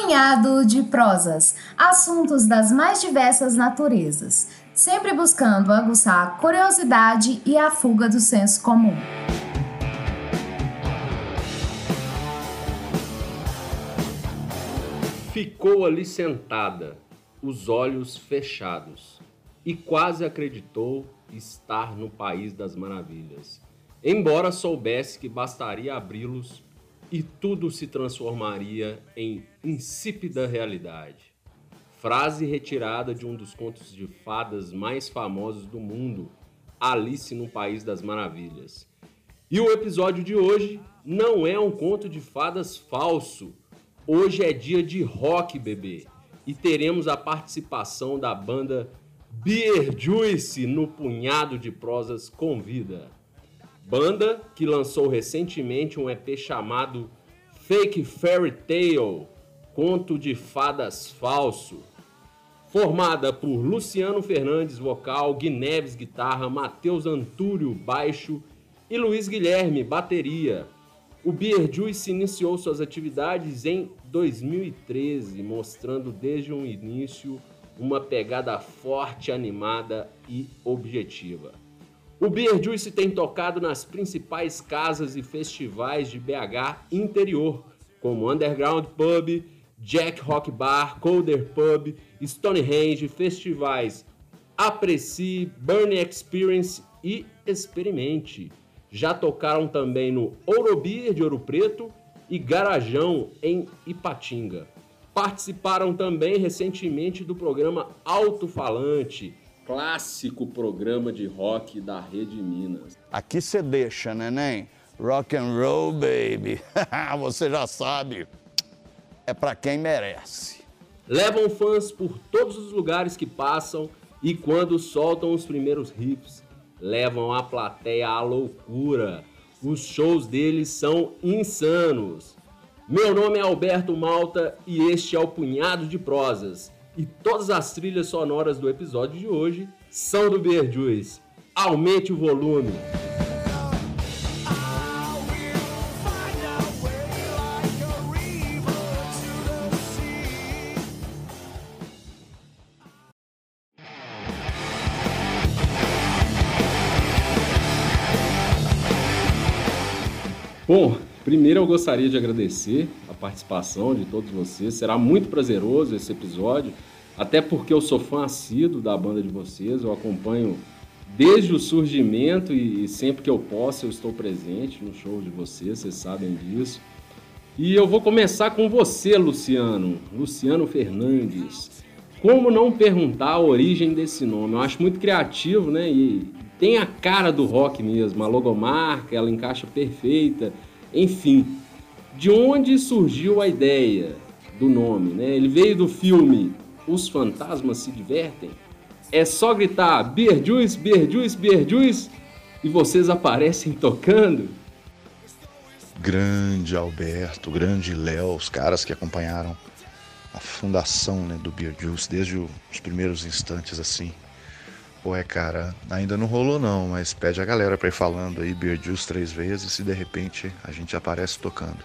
punhado de prosas, assuntos das mais diversas naturezas, sempre buscando aguçar a curiosidade e a fuga do senso comum. Ficou ali sentada, os olhos fechados, e quase acreditou estar no País das Maravilhas, embora soubesse que bastaria abri-los e tudo se transformaria em insípida realidade. Frase retirada de um dos contos de fadas mais famosos do mundo, Alice no País das Maravilhas. E o episódio de hoje não é um conto de fadas falso. Hoje é dia de rock, bebê. E teremos a participação da banda Beer Juice no Punhado de Prosas Convida. Banda que lançou recentemente um EP chamado Fake Fairy Tale, Conto de Fadas Falso. Formada por Luciano Fernandes, vocal, Guineves, guitarra, Matheus Antúrio, baixo e Luiz Guilherme, bateria. O Beer Juice iniciou suas atividades em 2013, mostrando desde o início uma pegada forte, animada e objetiva. O Beer Juice tem tocado nas principais casas e festivais de BH interior, como Underground Pub, Jack Rock Bar, Colder Pub, Stonehenge, festivais Aprecie, Burn Experience e Experimente. Já tocaram também no Ouro Beer de Ouro Preto e Garajão em Ipatinga. Participaram também recentemente do programa Alto Falante, clássico programa de rock da Rede Minas. Aqui você deixa, neném. Rock and roll, baby. você já sabe. É para quem merece. Levam fãs por todos os lugares que passam e quando soltam os primeiros riffs, levam a plateia à loucura. Os shows deles são insanos. Meu nome é Alberto Malta e este é o Punhado de Prosas e todas as trilhas sonoras do episódio de hoje são do Beer Juice. Aumente o volume. Primeiro eu gostaria de agradecer a participação de todos vocês. Será muito prazeroso esse episódio. Até porque eu sou fã assíduo da banda de vocês, eu acompanho desde o surgimento e, sempre que eu posso eu estou presente no show de vocês, vocês sabem disso. E eu vou começar com você, Luciano, Luciano Fernandes. Como não perguntar a origem desse nome? Eu acho muito criativo, né? E tem a cara do rock mesmo, a logomarca, ela encaixa perfeita. Enfim, de onde surgiu a ideia do nome, né? Ele veio do filme os fantasmas se divertem? É só gritar Juice, Beer Juice e vocês aparecem tocando? Grande Alberto, grande Léo, os caras que acompanharam a fundação né, do Beer Juice desde os primeiros instantes assim. Pô, é cara, ainda não rolou não, mas pede a galera pra ir falando aí Beer Juice três vezes e de repente a gente aparece tocando.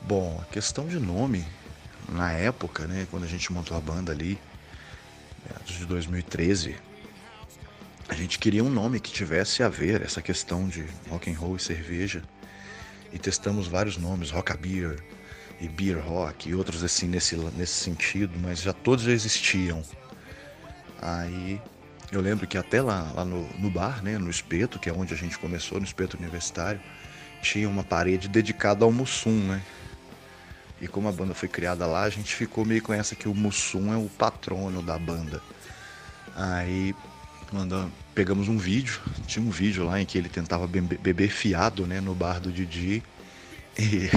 Bom, a questão de nome na época, né, quando a gente montou a banda ali, de 2013, a gente queria um nome que tivesse a ver essa questão de rock and roll e cerveja. E testamos vários nomes, Rock Beer e Beer Rock e outros assim nesse, nesse sentido, mas já todos já existiam. Aí eu lembro que até lá, lá no, no bar, né, no espeto, que é onde a gente começou, no espeto universitário, tinha uma parede dedicada ao Mussum, né? E como a banda foi criada lá, a gente ficou meio com essa que o Mussum é o patrono da banda. Aí mandamos, pegamos um vídeo, tinha um vídeo lá em que ele tentava beber fiado né, no bar do Didi e,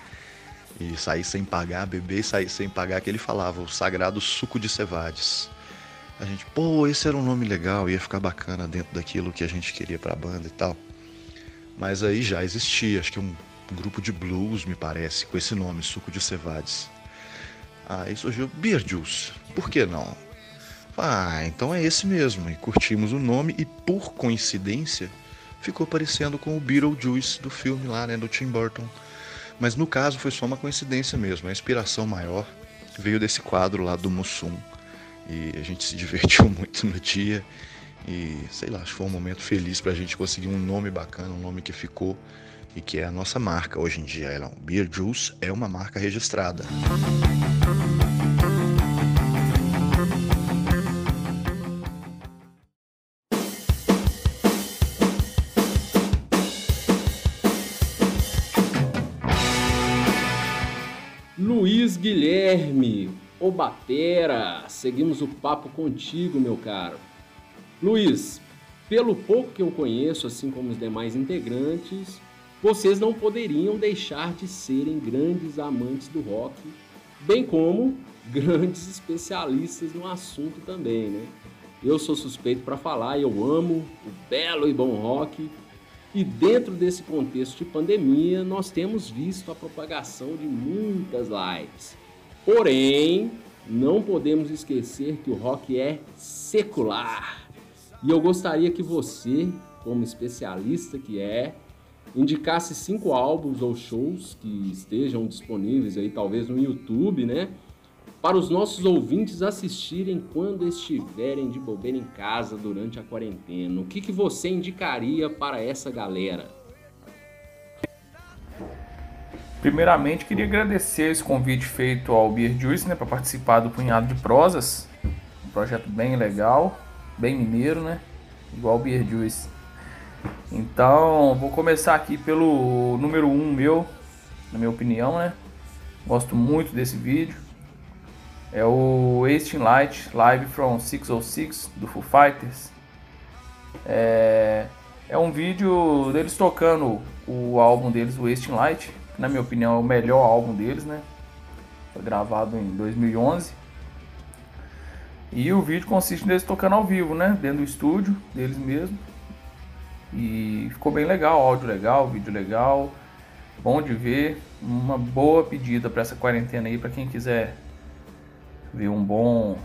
e sair sem pagar, beber e sair sem pagar, que ele falava, o sagrado suco de cevades. A gente, pô, esse era um nome legal, ia ficar bacana dentro daquilo que a gente queria pra banda e tal. Mas aí já existia, acho que um um grupo de blues, me parece, com esse nome, Suco de Cevades. Aí surgiu Beer Juice. Por que não? Ah, então é esse mesmo. E curtimos o nome e, por coincidência, ficou parecendo com o Beetlejuice do filme lá, né, do Tim Burton. Mas no caso foi só uma coincidência mesmo. A inspiração maior veio desse quadro lá do Mussum. E a gente se divertiu muito no dia. E sei lá, acho que foi um momento feliz para a gente conseguir um nome bacana, um nome que ficou e que é a nossa marca hoje em dia. Ela, Beer Juice é uma marca registrada. Luiz Guilherme, o Batera, seguimos o papo contigo, meu caro. Luiz, pelo pouco que eu conheço, assim como os demais integrantes, vocês não poderiam deixar de serem grandes amantes do rock, bem como grandes especialistas no assunto também, né? Eu sou suspeito para falar, eu amo o belo e bom rock. E dentro desse contexto de pandemia, nós temos visto a propagação de muitas lives. Porém, não podemos esquecer que o rock é secular. E eu gostaria que você, como especialista que é, indicasse cinco álbuns ou shows que estejam disponíveis aí, talvez no YouTube, né? Para os nossos ouvintes assistirem quando estiverem de bobeira em casa durante a quarentena. O que, que você indicaria para essa galera? Primeiramente, queria agradecer esse convite feito ao Beer Juice né, para participar do Punhado de Prosas. Um projeto bem legal, bem mineiro, né? Igual o Beer Juice. Então, vou começar aqui pelo número 1 um meu, na minha opinião, né? Gosto muito desse vídeo. É o Wasting Light Live from 606 do Foo Fighters. É, é um vídeo deles tocando o álbum deles, o Wasting Light, na minha opinião é o melhor álbum deles, né? Foi gravado em 2011. E o vídeo consiste neles tocando ao vivo, né? Dentro do estúdio deles mesmo. E ficou bem legal, áudio legal, vídeo legal, bom de ver. Uma boa pedida para essa quarentena aí para quem quiser ver um bom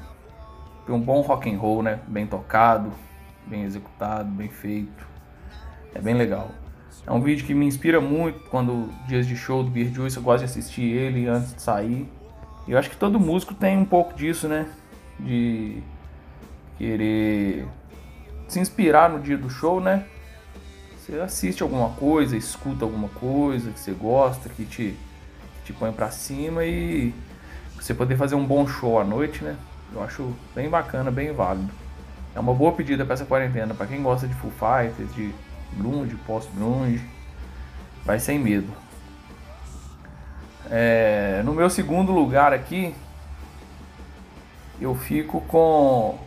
um bom rock and roll, né? Bem tocado, bem executado, bem feito. É bem legal. É um vídeo que me inspira muito quando dias de show do Beer Juice, eu gosto de assistir ele antes de sair. E eu acho que todo músico tem um pouco disso, né? De querer se inspirar no dia do show, né? Você assiste alguma coisa, escuta alguma coisa que você gosta, que te, que te põe pra cima e você poder fazer um bom show à noite, né? Eu acho bem bacana, bem válido. É uma boa pedida para essa quarentena, para quem gosta de Full Fighters, de grunge, post-grunge, vai sem medo. É, no meu segundo lugar aqui, eu fico com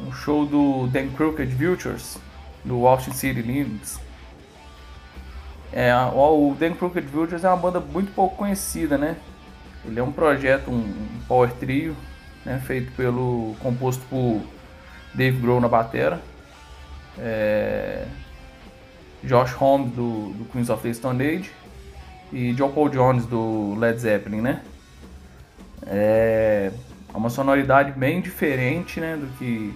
um show do Dan Crooked Vultures, do Washington City Limits. É, o Dan Crooked Vultures é uma banda muito pouco conhecida, né? Ele é um projeto, um, um power trio, né? feito pelo composto por Dave Grohl na batera, é, Josh Homme do, do Queens of the Stone Age e John Paul Jones do Led Zeppelin, né? É, uma sonoridade bem diferente, né, do que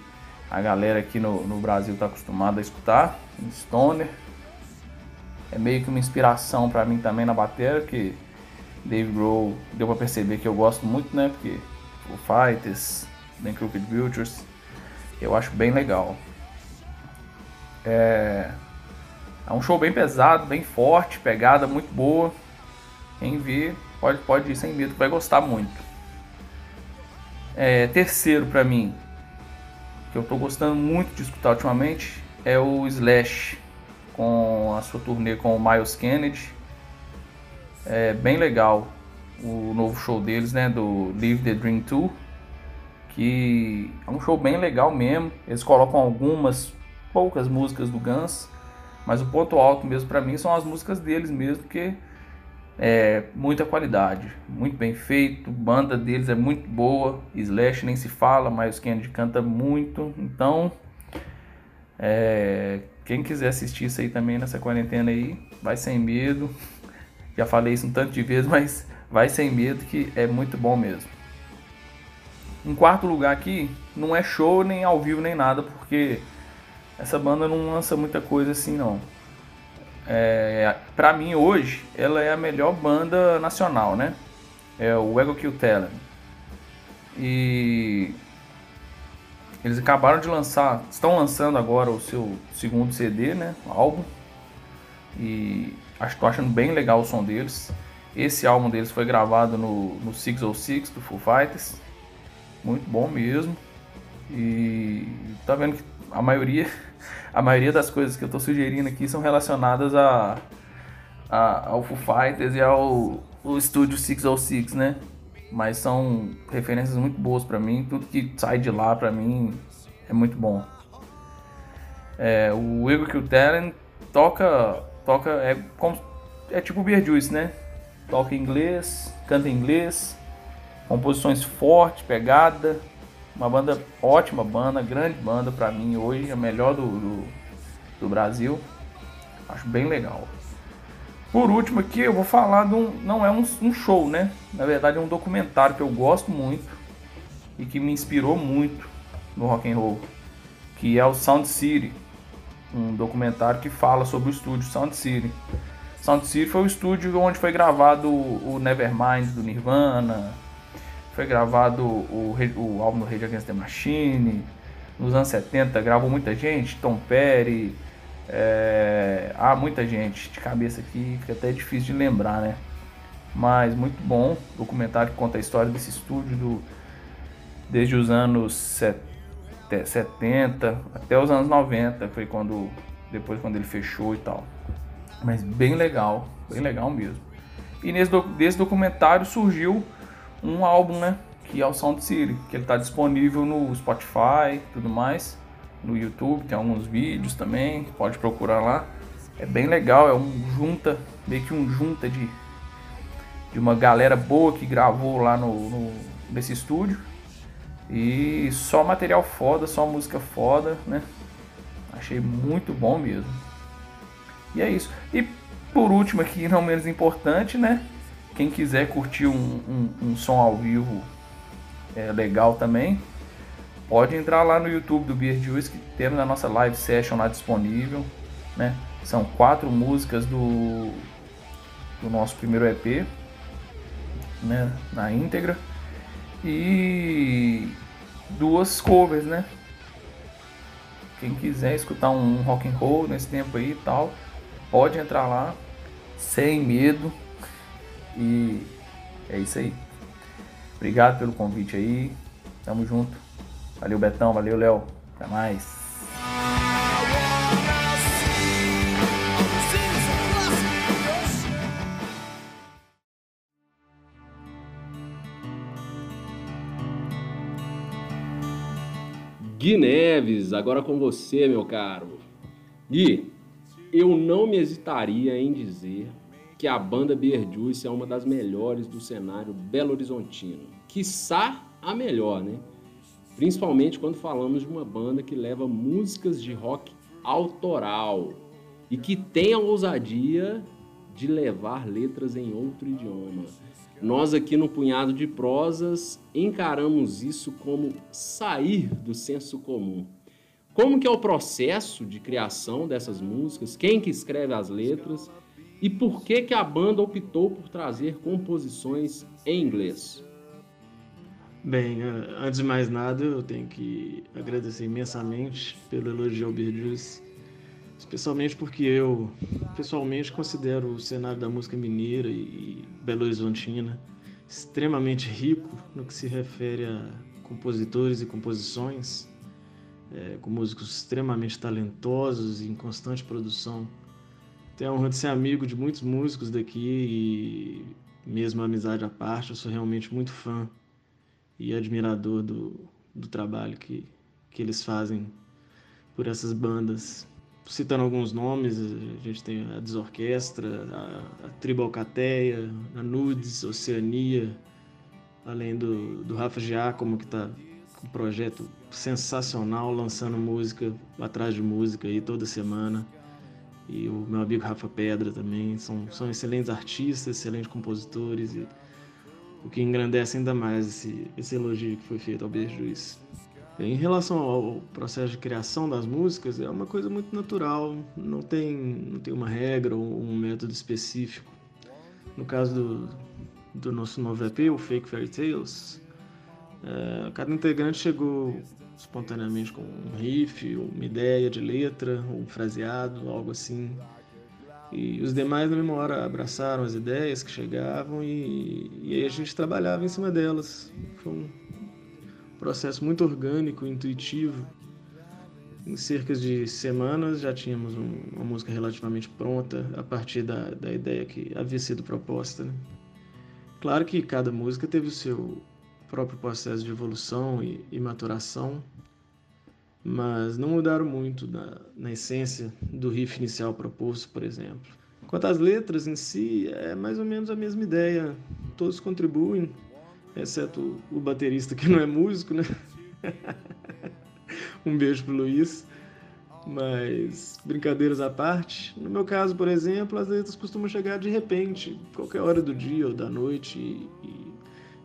a galera aqui no, no Brasil está acostumada a escutar, Stoner. É meio que uma inspiração para mim também na bateria, que Dave Grohl deu para perceber que eu gosto muito, né? Porque o Fighters, Ben Crooked Vultures, eu acho bem legal. É, é um show bem pesado, bem forte, pegada muito boa. Quem vê pode, pode ir sem medo, vai gostar muito. É, terceiro para mim, que eu estou gostando muito de escutar ultimamente é o Slash com a sua turnê com o Miles Kennedy. É bem legal o novo show deles, né, do Live the Dream Tour, que é um show bem legal mesmo. Eles colocam algumas poucas músicas do Guns, mas o ponto alto mesmo para mim são as músicas deles mesmo, que é muita qualidade, muito bem feito, banda deles é muito boa, Slash nem se fala, mas o Kennedy canta muito, então é, quem quiser assistir isso aí também nessa quarentena aí, vai sem medo, já falei isso um tanto de vezes, mas vai sem medo que é muito bom mesmo. Em quarto lugar aqui, não é show nem ao vivo nem nada, porque essa banda não lança muita coisa assim não. é, para mim hoje, ela é a melhor banda nacional, né? É o Ego Kill Talent. E eles acabaram de lançar, estão lançando agora o seu segundo CD, né? Álbum. E acho, tô achando bem legal o som deles. Esse álbum deles foi gravado no, no 606 do Foo Fighters. Muito bom mesmo. E tá vendo que a maioria, a maioria das coisas que eu tô sugerindo aqui são relacionadas a, a ao Foo Fighters e ao o estúdio 606, né? Mas são referências muito boas para mim. Tudo que sai de lá para mim é muito bom. É, o Igor Kill Talent toca, toca é, como, é tipo Beetlejuice, né? Toca inglês, canta inglês, composições fortes, pegada. Uma banda ótima banda, grande banda para mim hoje, a melhor do, do, do Brasil. Acho bem legal. Por último aqui eu vou falar de um. Não é um, um, show, né? Na verdade é um documentário que eu gosto muito e que me inspirou muito no rock and roll, que é o Sound City, um documentário que fala sobre o estúdio Sound City. Sound City foi o estúdio onde foi gravado o Nevermind do Nirvana, foi gravado o, o álbum do Rage Against the Machine. Nos anos 70 gravou muita gente, Tom Petty, é, há muita gente de cabeça aqui até é difícil de lembrar, né? Mas muito bom. Documentário que conta a história desse estúdio do, desde os anos 70 até os anos 90. Foi quando depois quando ele fechou e tal. Mas bem legal, bem legal mesmo. E nesse desse documentário surgiu um álbum, né? Que é o Sound City, que ele está disponível no Spotify tudo mais no YouTube, tem alguns vídeos também, pode procurar lá. É bem legal, é um junta, meio que um junta de, de uma galera boa que gravou lá no, no nesse estúdio. E só material foda, só música foda, né? Achei muito bom mesmo. E é isso. E por último aqui, não menos importante, né? Quem quiser curtir um, um, um som ao vivo é legal também, pode entrar lá no YouTube do Beer Juice, que temos a nossa live session lá disponível, né? São quatro músicas do, do nosso primeiro EP, né? Na íntegra. E duas covers, né? Quem quiser escutar um rock and roll nesse tempo aí e tal, pode entrar lá sem medo. E é isso aí. Obrigado pelo convite aí. Tamo junto. Valeu, Betão. Valeu, Léo. Até mais. Gui Neves, agora com você, meu caro. Gui, eu não me hesitaria em dizer que a banda Beer Juice é uma das melhores do cenário belo horizontino. Quiçá a melhor, né? Principalmente quando falamos de uma banda que leva músicas de rock autoral e que tem a ousadia de levar letras em outro idioma. Nós aqui no Punhado de Prosas encaramos isso como sair do senso comum. Como que é o processo de criação dessas músicas? Quem que escreve as letras? E por que que a banda optou por trazer composições em inglês? Bem, antes de mais nada, eu tenho que agradecer imensamente pelo elogio ao Beetlejuice, especialmente porque eu, pessoalmente, considero o cenário da música mineira e Belo Horizontina extremamente rico no que se refere a compositores e composições, é, com músicos extremamente talentosos e em constante produção. Tenho a honra de ser amigo de muitos músicos daqui e, mesmo amizade à parte, eu sou realmente muito fã e admirador do, do trabalho que, que eles fazem por essas bandas. Citando alguns nomes, a gente tem a Desorquestra, a, a Tribalcateia, a Nudes, Oceania, além do, do Rafa Giacomo, que está com um projeto sensacional, lançando música atrás de música aí toda semana. E o meu amigo Rafa Pedra também, são, são excelentes artistas, excelentes compositores e o que engrandece ainda mais esse, esse elogio que foi feito ao Beijo Juiz. Em relação ao processo de criação das músicas, é uma coisa muito natural, não tem, não tem uma regra ou um método específico. No caso do, do nosso novo EP, o Fake Fairy Tales, é, cada integrante chegou espontaneamente com um riff, uma ideia de letra, um fraseado, algo assim. E os demais, na mesma hora, abraçaram as ideias que chegavam e, e aí a gente trabalhava em cima delas. Foi um processo muito orgânico, intuitivo. Em cerca de semanas já tínhamos um, uma música relativamente pronta a partir da, da ideia que havia sido proposta. Né? Claro que cada música teve o seu próprio processo de evolução e, e maturação, mas não mudaram muito na, na essência do riff inicial proposto, por exemplo. Quanto às letras em si, é mais ou menos a mesma ideia. Todos contribuem, exceto o baterista que não é músico, né? um beijo pro Luiz. Mas, brincadeiras à parte, no meu caso, por exemplo, as letras costumam chegar de repente, qualquer hora do dia ou da noite, e,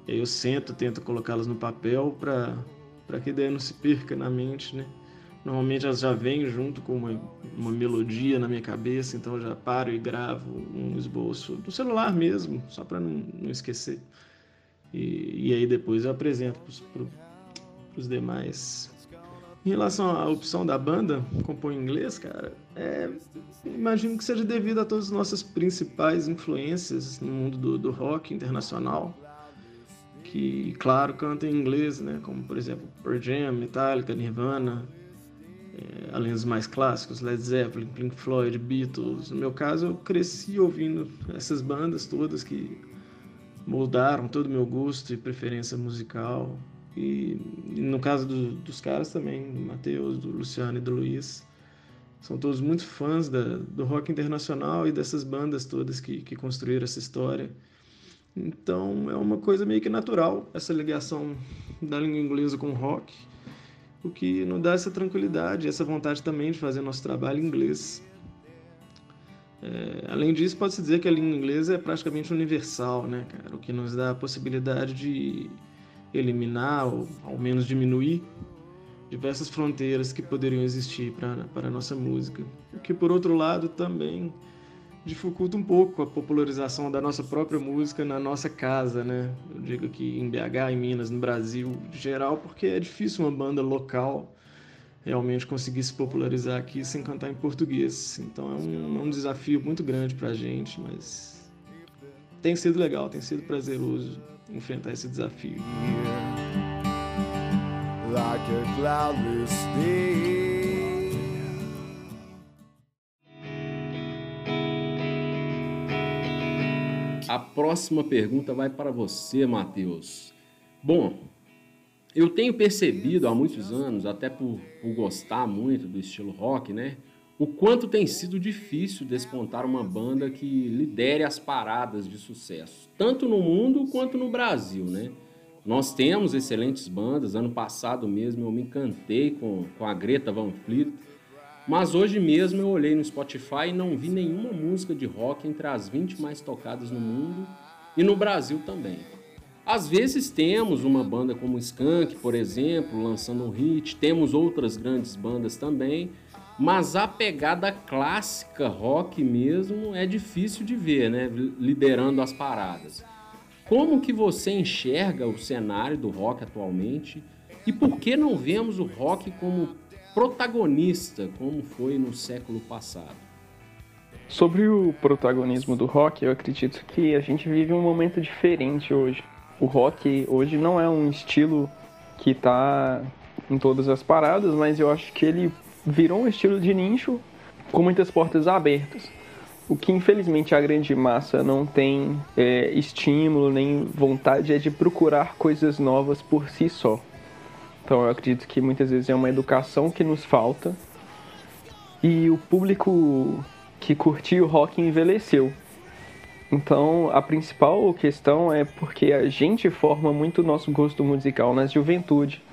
e aí eu sento, tento colocá-las no papel para que a ideia não se perca na mente, né? Normalmente elas já vêm junto com uma, uma melodia na minha cabeça, então eu já paro e gravo um esboço no celular mesmo, só para não, não esquecer. E, e aí depois eu apresento para os demais. Em relação à opção da banda, compor em inglês, cara, é, imagino que seja devido a todas as nossas principais influências no mundo do, do rock internacional, que, claro, cantam em inglês, né? Como, por exemplo, Pearl Jam, Metallica, Nirvana, é, além dos mais clássicos, Led Zeppelin, Pink Floyd, Beatles. No meu caso, eu cresci ouvindo essas bandas todas que moldaram todo o meu gosto e preferência musical. E, e no caso do, dos caras também, do Matheus, do Luciano e do Luiz, são todos muito fãs da, do rock internacional e dessas bandas todas que, que construíram essa história. Então é uma coisa meio que natural essa ligação da língua inglesa com o rock, o que nos dá essa tranquilidade, essa vontade também de fazer nosso trabalho em inglês. É, além disso, pode-se dizer que a língua inglesa é praticamente universal, né, cara? O que nos dá a possibilidade de eliminar ou ao menos diminuir diversas fronteiras que poderiam existir para a nossa música. O que, por outro lado, também dificulta um pouco a popularização da nossa própria música na nossa casa, né? Eu digo aqui em BH, em Minas, no Brasil, em geral, porque é difícil uma banda local realmente conseguir se popularizar aqui sem cantar em português. Então é um, é um desafio muito grande para a gente, mas tem sido legal, tem sido prazeroso enfrentar esse desafio. A próxima pergunta vai para você, Matheus. Bom, eu tenho percebido há muitos anos, até por, por, gostar muito do estilo rock, né? O quanto tem sido difícil despontar uma banda que lidere as paradas de sucesso, tanto no mundo quanto no Brasil, né? Nós temos excelentes bandas. Ano passado mesmo eu me encantei com, com a Greta Van Fleet, mas hoje mesmo eu olhei no Spotify e não vi nenhuma música de rock entre as 20 mais tocadas no mundo e no Brasil também. Às vezes temos uma banda como Skank, por exemplo, lançando um hit, temos outras grandes bandas também, mas a pegada clássica rock mesmo é difícil de ver, né, liderando as paradas. Como que você enxerga o cenário do rock atualmente e por que não vemos o rock como protagonista como foi no século passado? Sobre o protagonismo do rock, eu acredito que a gente vive um momento diferente hoje o rock hoje não é um estilo que está em todas as paradas, mas eu acho que ele virou um estilo de nicho com muitas portas abertas. O que infelizmente a grande massa não tem é, estímulo nem vontade é de procurar coisas novas por si só. Então eu acredito que muitas vezes é uma educação que nos falta e o público que curtiu o rock envelheceu. Então, a principal questão é porque a gente forma muito o nosso gosto musical na juventude.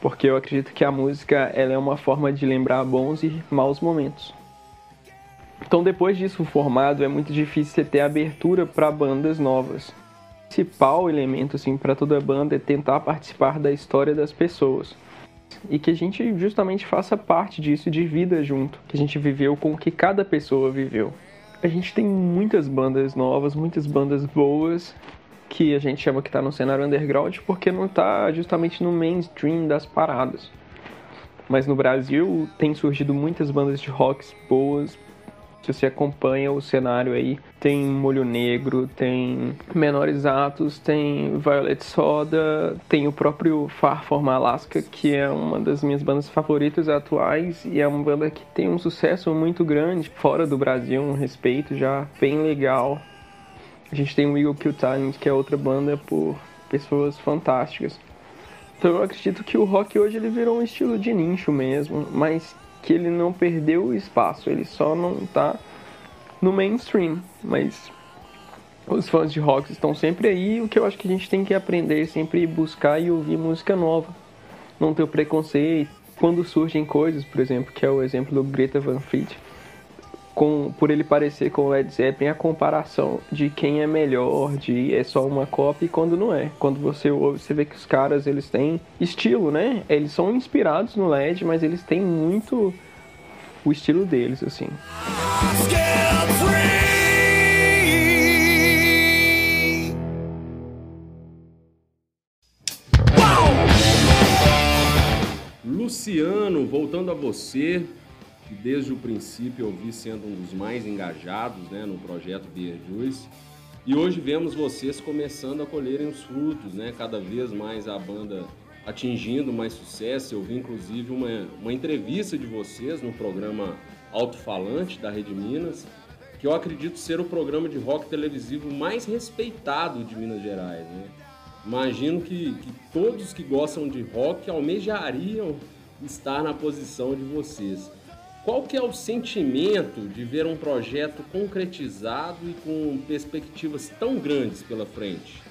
Porque eu acredito que a música ela é uma forma de lembrar bons e maus momentos. Então, depois disso formado, é muito difícil você ter abertura para bandas novas. Principal elemento assim, para toda banda é tentar participar da história das pessoas. e que a gente justamente faça parte disso de vida junto, que a gente viveu com o que cada pessoa viveu. A gente tem muitas bandas novas, muitas bandas boas que a gente chama que está no cenário underground porque não está justamente no mainstream das paradas. Mas no Brasil tem surgido muitas bandas de rocks boas, se você acompanha o cenário aí, tem Molho Negro, tem Menores Atos, tem Violet Soda, tem o próprio Far From Alaska, que é uma das minhas bandas favoritas atuais e é uma banda que tem um sucesso muito grande fora do Brasil, um respeito já bem legal. A gente tem o Eagle Kill Talent, que é outra banda por pessoas fantásticas. Então eu acredito que o rock hoje ele virou um estilo de nicho mesmo, mas que ele não perdeu espaço, ele só não está no mainstream, mas os fãs de rock estão sempre aí, o que eu acho que a gente tem que aprender é sempre buscar e ouvir música nova, não ter o preconceito. Quando surgem coisas, por exemplo, que é o exemplo do Greta Van Fleet, com, por ele parecer com o Led Zeppelin, a comparação de quem é melhor, de é só uma cópia e quando não é. Quando você ouve, você vê que os caras eles têm estilo, né? Eles são inspirados no Led, mas eles têm muito o estilo deles, assim. Luciano, voltando a você, que desde o princípio eu vi sendo um dos mais engajados né, no projeto Beer Juice. E hoje vemos vocês começando a colherem os frutos, né? Cada vez mais a banda atingindo mais sucesso. Eu vi inclusive uma, uma entrevista de vocês no programa Alto Falante da Rede Minas, que eu acredito ser o programa de rock televisivo mais respeitado de Minas Gerais. Né? Imagino que, que todos que gostam de rock almejariam estar na posição de vocês. Qual que é o sentimento de ver um projeto concretizado e com perspectivas tão grandes pela frente?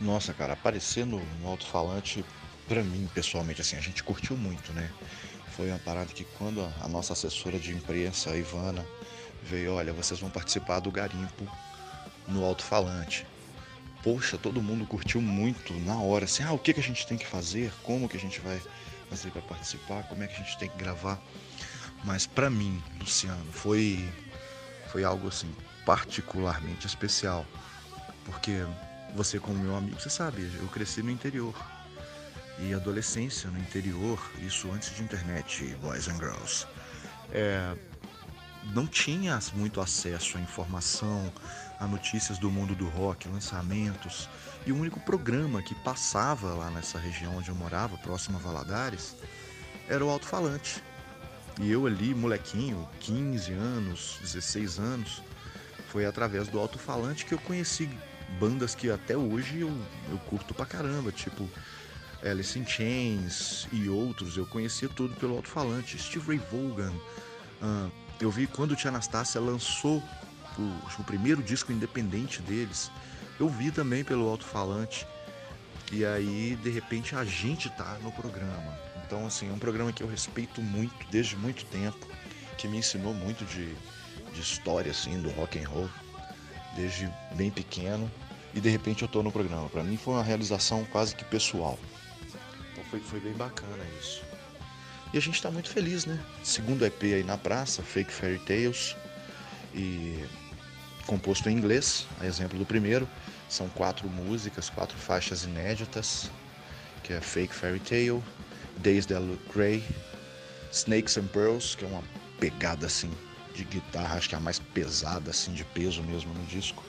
Nossa, cara, aparecer no, no alto-falante, para mim, pessoalmente, assim, a gente curtiu muito, né? Foi uma parada que quando a, a nossa assessora de imprensa, a Ivana, veio, olha, vocês vão participar do garimpo no alto-falante. Poxa, todo mundo curtiu muito na hora, assim, ah, o que, que a gente tem que fazer? Como que a gente vai fazer para participar? Como é que a gente tem que gravar? Mas para mim, Luciano, foi foi algo assim particularmente especial, porque você como meu amigo, você sabe, eu cresci no interior. E adolescência no interior, isso antes de internet, boys and girls. É, não tinha muito acesso à informação, a notícias do mundo do rock, lançamentos. E o único programa que passava lá nessa região onde eu morava, próximo a Valadares, era o alto-falante. E eu ali, molequinho, 15 anos, 16 anos, foi através do alto-falante que eu conheci bandas que até hoje eu, eu curto pra caramba, tipo Alice in Chains e outros. Eu conhecia tudo pelo alto-falante. Steve Ray Vaughan. Uh, eu vi quando o Tia Anastácia lançou o, o primeiro disco independente deles. Eu vi também pelo alto-falante. E aí, de repente, a gente tá no programa. Então, assim, é um programa que eu respeito muito desde muito tempo, que me ensinou muito de, de história, assim, do rock and roll, desde bem pequeno. E de repente eu tô no programa. Para mim foi uma realização quase que pessoal. Então foi, foi bem bacana isso. E a gente tá muito feliz, né? Segundo EP aí na praça, Fake Fairy Tales. E composto em inglês, a exemplo do primeiro. São quatro músicas, quatro faixas inéditas, que é Fake Fairy Tale, Days That Look Grey, Snakes and Pearls, que é uma pegada assim de guitarra, acho que é a mais pesada assim de peso mesmo no disco.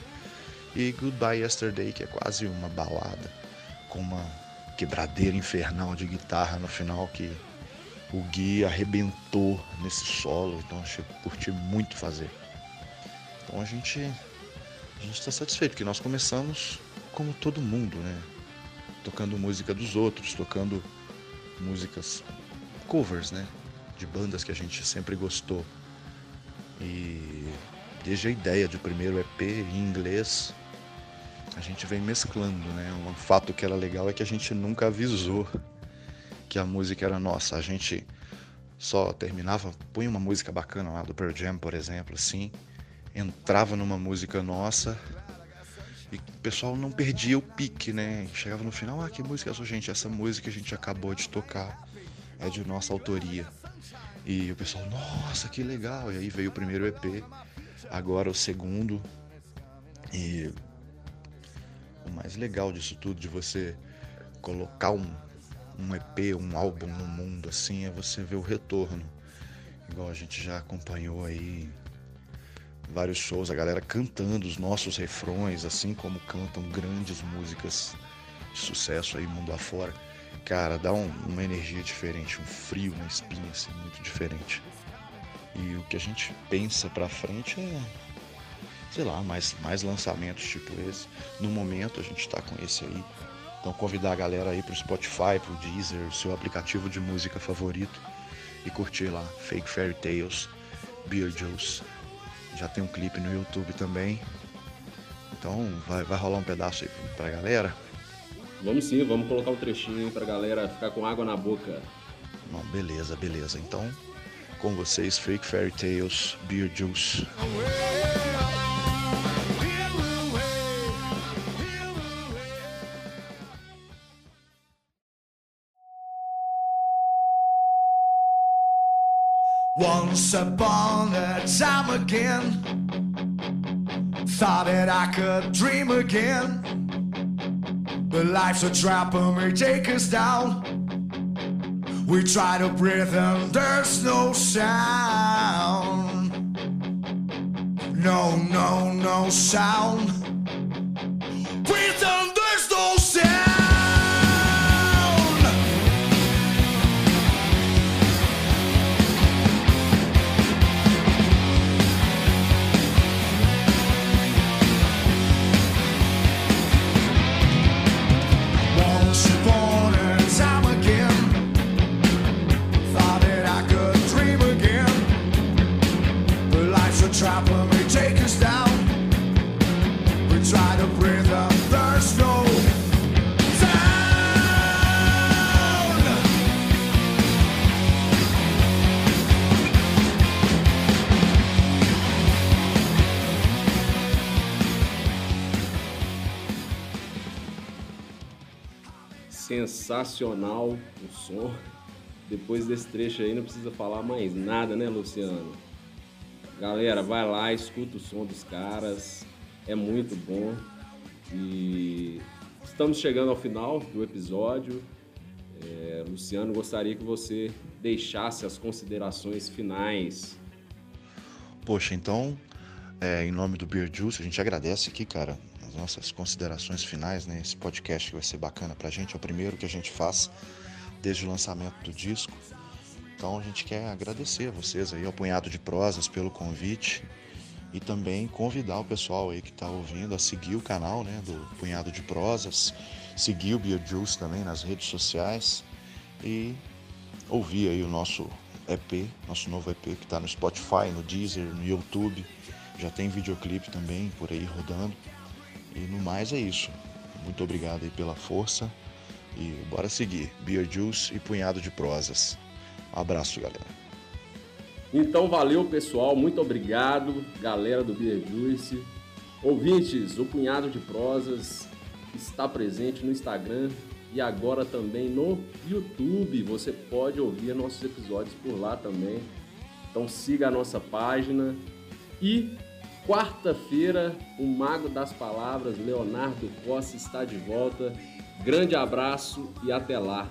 E Goodbye Yesterday, que é quase uma balada com uma quebradeira infernal de guitarra no final que o Gui arrebentou nesse solo, então achei curti muito fazer. Então a gente a gente está satisfeito que nós começamos como todo mundo, né? Tocando música dos outros, tocando músicas covers, né? De bandas que a gente sempre gostou. E desde a ideia de primeiro EP em inglês, a gente vem mesclando, né? Um fato que era legal é que a gente nunca avisou que a música era nossa. A gente só terminava, põe uma música bacana lá do Pearl Jam, por exemplo, assim, entrava numa música nossa e o pessoal não perdia o pique, né? Chegava no final, ah, que música é essa, gente? Essa música a gente acabou de tocar é de nossa autoria. E o pessoal, nossa, que legal! E aí veio o primeiro EP, agora o segundo. E o mais legal disso tudo, de você colocar um, um EP, um álbum no mundo assim, é você ver o retorno. Igual a gente já acompanhou aí vários shows, a galera cantando os nossos refrões, assim como cantam grandes músicas de sucesso aí mundo afora. Cara, dá um, uma energia diferente, um frio, uma espinha assim, muito diferente. E o que a gente pensa pra frente é, sei lá, mais, mais lançamentos tipo esse. No momento a gente tá com esse aí. Então convidar a galera aí pro Spotify, pro Deezer, seu aplicativo de música favorito e curtir lá Fake Fairy Tales, Beer Juice. Já tem um clipe no YouTube também. Então vai, vai rolar um pedaço aí pra galera. Vamos sim, vamos colocar um trechinho aí pra galera ficar com água na boca. Não, beleza, beleza. Então, com vocês, Fake Fairy Tales, Beer Juice. Once upon a time again, thought that I could dream again. But life's a trap and may take us down. We try to breathe and there's no sound. No, no, no sound. Sensacional o som. Depois desse trecho aí não precisa falar mais nada, né, Luciano? Galera, vai lá, escuta o som dos caras. É muito bom. E estamos chegando ao final do episódio. É, Luciano, gostaria que você deixasse as considerações finais. Poxa, então, é, em nome do Beer Juice, a gente agradece aqui, cara, nossas considerações finais, né? Esse podcast que vai ser bacana pra gente, é o primeiro que a gente faz desde o lançamento do disco. Então a gente quer agradecer a vocês aí, ao Punhado de Prosas, pelo convite e também convidar o pessoal aí que tá ouvindo a seguir o canal, né, do Punhado de Prosas, seguir o Beer Juice também nas redes sociais e ouvir aí o nosso EP, nosso novo EP que tá no Spotify, no Deezer, no YouTube. Já tem videoclipe também por aí rodando. E no mais é isso. Muito obrigado aí pela força e bora seguir. Beer Juice e Punhado de Prosas. Um abraço, galera. Então valeu pessoal, muito obrigado, galera do Beer Juice. Ouvintes, o Punhado de Prosas está presente no Instagram e agora também no YouTube. Você pode ouvir nossos episódios por lá também. Então siga a nossa página. E quarta-feira, o Mago das Palavras, Leonardo Costa, está de volta. Grande abraço e até lá.